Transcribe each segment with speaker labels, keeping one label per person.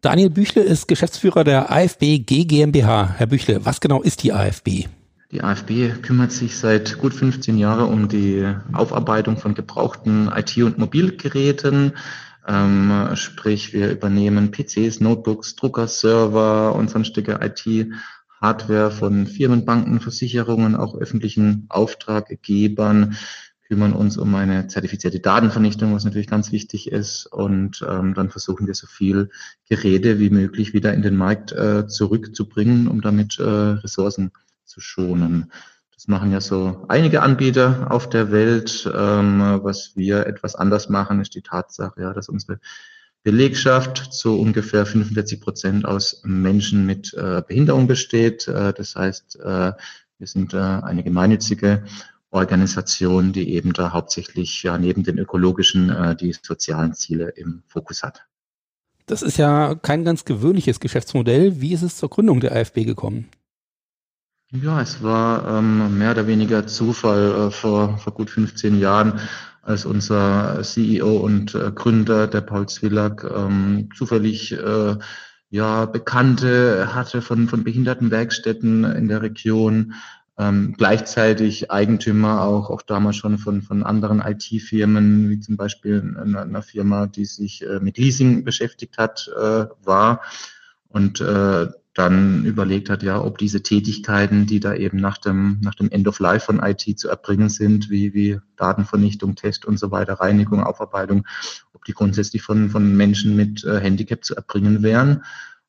Speaker 1: Daniel Büchle ist Geschäftsführer der AFB G GmbH. Herr Büchle, was genau ist die AFB?
Speaker 2: Die AFB kümmert sich seit gut 15 Jahren um die Aufarbeitung von gebrauchten IT- und Mobilgeräten. Ähm, sprich, wir übernehmen PCs, Notebooks, Drucker, Server und sonstige IT-Hardware von Firmen, Banken, Versicherungen, auch öffentlichen Auftraggebern kümmern uns um eine zertifizierte Datenvernichtung, was natürlich ganz wichtig ist. Und ähm, dann versuchen wir so viel Geräte wie möglich wieder in den Markt äh, zurückzubringen, um damit äh, Ressourcen zu schonen. Das machen ja so einige Anbieter auf der Welt. Ähm, was wir etwas anders machen, ist die Tatsache, ja, dass unsere Belegschaft zu ungefähr 45 Prozent aus Menschen mit äh, Behinderung besteht. Äh, das heißt, äh, wir sind äh, eine gemeinnützige Organisation, die eben da hauptsächlich ja neben den ökologischen äh, die sozialen Ziele im Fokus hat.
Speaker 1: Das ist ja kein ganz gewöhnliches Geschäftsmodell. Wie ist es zur Gründung der AfB gekommen?
Speaker 2: Ja, es war ähm, mehr oder weniger Zufall äh, vor, vor gut 15 Jahren, als unser CEO und äh, Gründer, der Paul Zwillack, ähm, zufällig äh, ja, Bekannte hatte von, von Behindertenwerkstätten in der Region, ähm, gleichzeitig Eigentümer auch, auch damals schon von, von anderen IT-Firmen, wie zum Beispiel einer, einer, Firma, die sich äh, mit Leasing beschäftigt hat, äh, war. Und äh, dann überlegt hat, ja, ob diese Tätigkeiten, die da eben nach dem, nach dem End of Life von IT zu erbringen sind, wie, wie Datenvernichtung, Test und so weiter, Reinigung, Aufarbeitung, ob die grundsätzlich von, von Menschen mit äh, Handicap zu erbringen wären.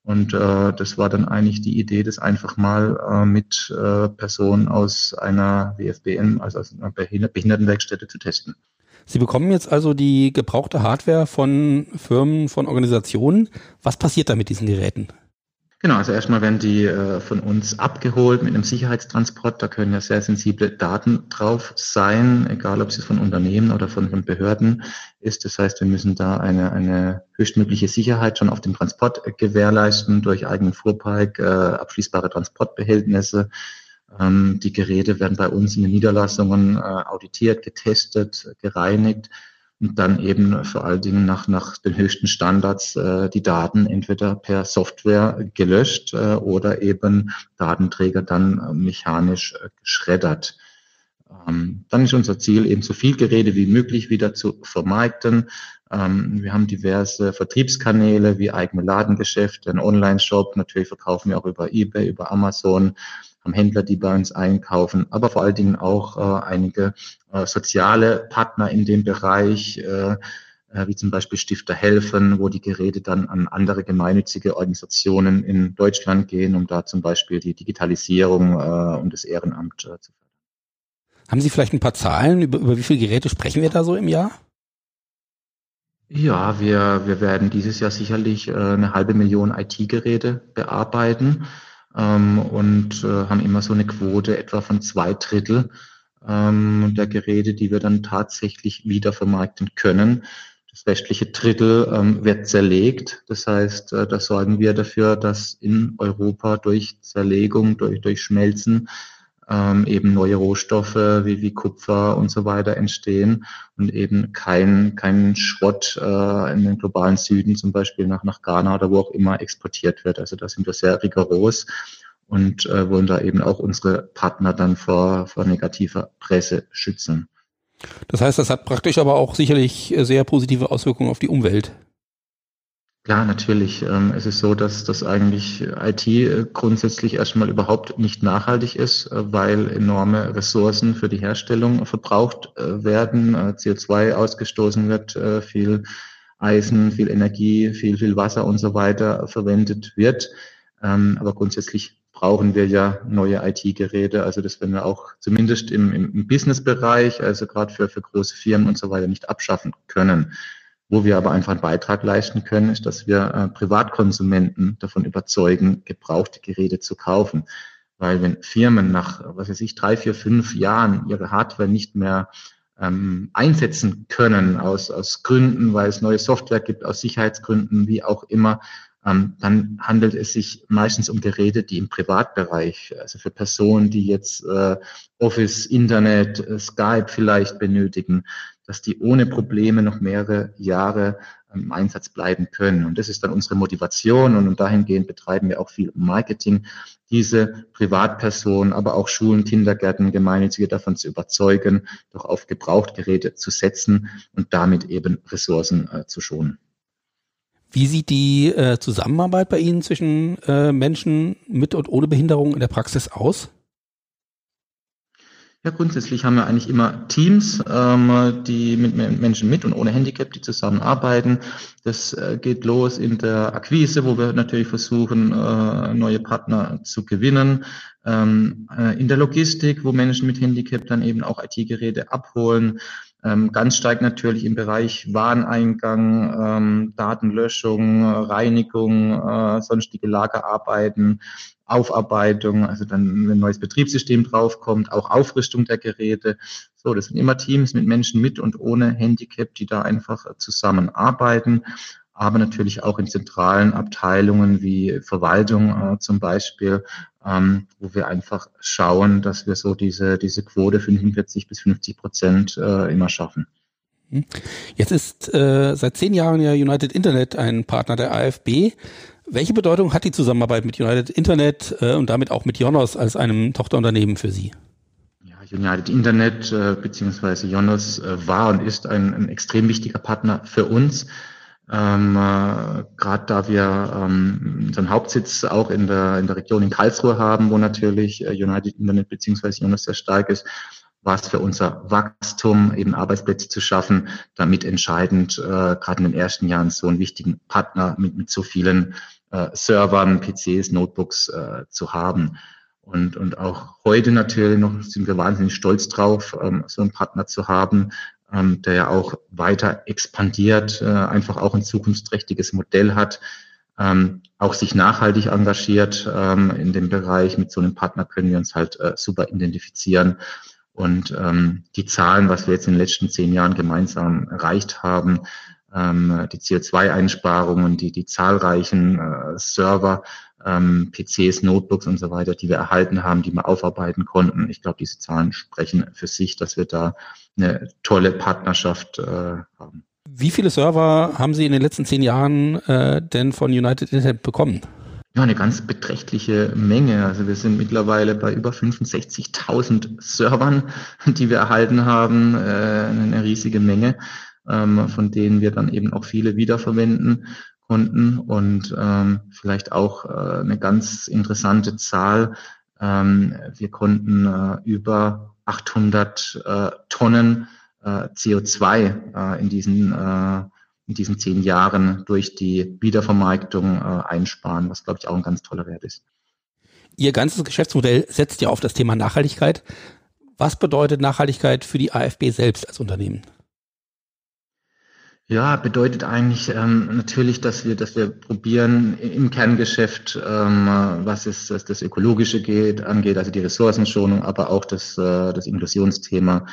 Speaker 2: Und äh, das war dann eigentlich die Idee, das einfach mal äh, mit äh, Personen aus einer WFBN, also aus einer Behindertenwerkstätte zu testen.
Speaker 1: Sie bekommen jetzt also die gebrauchte Hardware von Firmen, von Organisationen. Was passiert da mit diesen Geräten?
Speaker 2: Genau, also erstmal werden die äh, von uns abgeholt mit einem Sicherheitstransport. Da können ja sehr sensible Daten drauf sein, egal ob es von Unternehmen oder von, von Behörden ist. Das heißt, wir müssen da eine, eine höchstmögliche Sicherheit schon auf dem Transport gewährleisten durch eigenen Fuhrpark, äh, abschließbare Transportbehältnisse. Ähm, die Geräte werden bei uns in den Niederlassungen äh, auditiert, getestet, gereinigt und dann eben vor allen Dingen nach, nach den höchsten Standards äh, die Daten entweder per Software gelöscht äh, oder eben Datenträger dann mechanisch äh, geschreddert. Ähm, dann ist unser Ziel eben so viel Geräte wie möglich wieder zu vermarkten. Ähm, wir haben diverse Vertriebskanäle wie eigene Ladengeschäfte, einen Online-Shop. Natürlich verkaufen wir auch über eBay, über Amazon Händler, die bei uns einkaufen, aber vor allen Dingen auch äh, einige äh, soziale Partner in dem Bereich, äh, äh, wie zum Beispiel Stifter helfen, wo die Geräte dann an andere gemeinnützige Organisationen in Deutschland gehen, um da zum Beispiel die Digitalisierung äh, und das Ehrenamt äh, zu fördern.
Speaker 1: Haben Sie vielleicht ein paar Zahlen, über, über wie viele Geräte sprechen wir da so im Jahr?
Speaker 2: Ja, wir, wir werden dieses Jahr sicherlich eine halbe Million IT-Geräte bearbeiten ähm, und äh, haben immer so eine Quote etwa von zwei Drittel ähm, der Geräte, die wir dann tatsächlich wieder vermarkten können. Das restliche Drittel ähm, wird zerlegt. Das heißt, äh, da sorgen wir dafür, dass in Europa durch Zerlegung, durch, durch Schmelzen ähm, eben neue Rohstoffe wie, wie Kupfer und so weiter entstehen und eben kein, kein Schrott äh, in den globalen Süden, zum Beispiel nach, nach Ghana oder wo auch immer exportiert wird. Also da sind wir sehr rigoros und äh, wollen da eben auch unsere Partner dann vor, vor negativer Presse schützen.
Speaker 1: Das heißt, das hat praktisch aber auch sicherlich sehr positive Auswirkungen auf die Umwelt.
Speaker 2: Klar, natürlich. Ähm, es ist so, dass das eigentlich IT äh, grundsätzlich erstmal überhaupt nicht nachhaltig ist, äh, weil enorme Ressourcen für die Herstellung verbraucht äh, werden, CO2 ausgestoßen wird, viel Eisen, viel Energie, viel, viel Wasser und so weiter verwendet wird. Ähm, aber grundsätzlich brauchen wir ja neue IT-Geräte. Also das werden wir auch zumindest im, im Business-Bereich, also gerade für, für große Firmen und so weiter, nicht abschaffen können. Wo wir aber einfach einen Beitrag leisten können, ist, dass wir äh, Privatkonsumenten davon überzeugen, gebrauchte Geräte zu kaufen. Weil wenn Firmen nach, was weiß ich, drei, vier, fünf Jahren ihre Hardware nicht mehr ähm, einsetzen können aus, aus Gründen, weil es neue Software gibt, aus Sicherheitsgründen, wie auch immer, ähm, dann handelt es sich meistens um Geräte, die im Privatbereich, also für Personen, die jetzt äh, Office, Internet, äh, Skype vielleicht benötigen, dass die ohne Probleme noch mehrere Jahre im Einsatz bleiben können. Und das ist dann unsere Motivation und dahingehend betreiben wir auch viel Marketing, diese Privatpersonen, aber auch Schulen, Kindergärten, Gemeinnützige davon zu überzeugen, doch auf Gebrauchtgeräte zu setzen und damit eben Ressourcen äh, zu schonen.
Speaker 1: Wie sieht die äh, Zusammenarbeit bei Ihnen zwischen äh, Menschen mit und ohne Behinderung in der Praxis aus?
Speaker 2: Ja, grundsätzlich haben wir eigentlich immer Teams, ähm, die mit Menschen mit und ohne Handicap, die zusammenarbeiten. Das äh, geht los in der Akquise, wo wir natürlich versuchen, äh, neue Partner zu gewinnen. Ähm, äh, in der Logistik, wo Menschen mit Handicap dann eben auch IT-Geräte abholen. Ähm, ganz stark natürlich im Bereich Wareneingang, ähm, Datenlöschung, Reinigung, äh, sonstige Lagerarbeiten, Aufarbeitung, also dann, ein neues Betriebssystem draufkommt, auch Aufrüstung der Geräte. So, das sind immer Teams mit Menschen mit und ohne Handicap, die da einfach zusammenarbeiten aber natürlich auch in zentralen Abteilungen wie Verwaltung äh, zum Beispiel, ähm, wo wir einfach schauen, dass wir so diese, diese Quote 45 bis 50 Prozent äh, immer schaffen.
Speaker 1: Hm. Jetzt ist äh, seit zehn Jahren ja United Internet ein Partner der AfB. Welche Bedeutung hat die Zusammenarbeit mit United Internet äh, und damit auch mit Jonos als einem Tochterunternehmen für Sie?
Speaker 2: Ja, United Internet äh, bzw. Jonos äh, war und ist ein, ein extrem wichtiger Partner für uns. Ähm, äh, Gerade da wir ähm, unseren Hauptsitz auch in der, in der Region in Karlsruhe haben, wo natürlich äh, United Internet beziehungsweise Jonas sehr stark ist, war es für unser Wachstum, eben Arbeitsplätze zu schaffen, damit entscheidend, äh, gerade in den ersten Jahren so einen wichtigen Partner mit, mit so vielen äh, Servern, PCs, Notebooks äh, zu haben. Und, und auch heute natürlich noch sind wir wahnsinnig stolz drauf, ähm, so einen Partner zu haben, ähm, der ja auch weiter expandiert, äh, einfach auch ein zukunftsträchtiges Modell hat, ähm, auch sich nachhaltig engagiert ähm, in dem Bereich. Mit so einem Partner können wir uns halt äh, super identifizieren. Und ähm, die Zahlen, was wir jetzt in den letzten zehn Jahren gemeinsam erreicht haben, ähm, die CO2-Einsparungen, die, die zahlreichen äh, Server, ähm, PCs, Notebooks und so weiter, die wir erhalten haben, die wir aufarbeiten konnten. Ich glaube, diese Zahlen sprechen für sich, dass wir da eine tolle Partnerschaft äh, haben.
Speaker 1: Wie viele Server haben Sie in den letzten zehn Jahren äh, denn von United Internet bekommen?
Speaker 2: Ja, eine ganz beträchtliche Menge. Also wir sind mittlerweile bei über 65.000 Servern, die wir erhalten haben. Äh, eine riesige Menge, ähm, von denen wir dann eben auch viele wiederverwenden konnten. Und ähm, vielleicht auch äh, eine ganz interessante Zahl. Ähm, wir konnten äh, über 800 äh, Tonnen äh, CO2 äh, in diesen äh, in diesen zehn Jahren durch die Wiedervermarktung einsparen, was glaube ich auch ein ganz toller Wert ist.
Speaker 1: Ihr ganzes Geschäftsmodell setzt ja auf das Thema Nachhaltigkeit. Was bedeutet Nachhaltigkeit für die AfB selbst als Unternehmen?
Speaker 2: Ja, bedeutet eigentlich ähm, natürlich, dass wir, dass wir probieren im Kerngeschäft, ähm, was es was das Ökologische geht, angeht, also die Ressourcenschonung, aber auch das, äh, das Inklusionsthema,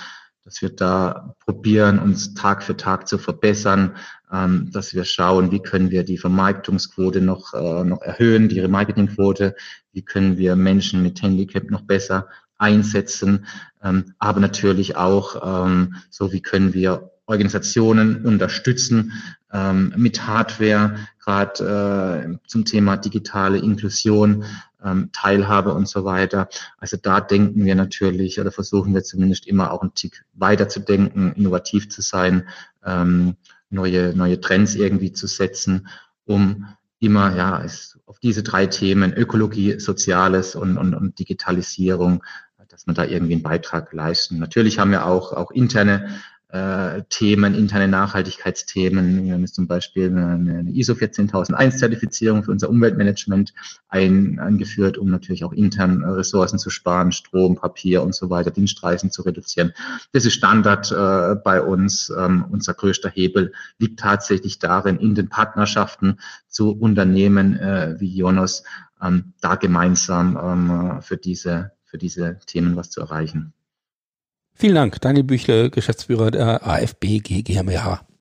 Speaker 2: dass wir da probieren, uns Tag für Tag zu verbessern, ähm, dass wir schauen, wie können wir die Vermarktungsquote noch, äh, noch erhöhen, die Remarketingquote, wie können wir Menschen mit Handicap noch besser einsetzen, ähm, aber natürlich auch, ähm, so wie können wir Organisationen unterstützen ähm, mit Hardware, gerade äh, zum Thema digitale Inklusion, ähm, Teilhabe und so weiter. Also da denken wir natürlich oder versuchen wir zumindest immer auch einen Tick weiter zu denken, innovativ zu sein, ähm, neue, neue Trends irgendwie zu setzen, um immer ja es, auf diese drei Themen Ökologie, Soziales und, und, und Digitalisierung, dass man da irgendwie einen Beitrag leisten. Natürlich haben wir auch, auch interne äh, Themen, interne Nachhaltigkeitsthemen. Wir haben zum Beispiel eine, ISO 14001 Zertifizierung für unser Umweltmanagement ein, eingeführt, um natürlich auch intern Ressourcen zu sparen, Strom, Papier und so weiter, Dienstreisen zu reduzieren. Das ist Standard äh, bei uns. Ähm, unser größter Hebel liegt tatsächlich darin, in den Partnerschaften zu Unternehmen äh, wie Jonas ähm, da gemeinsam ähm, für diese für diese Themen was zu erreichen.
Speaker 1: Vielen Dank, Daniel Büchle, Geschäftsführer der AFB GmbH.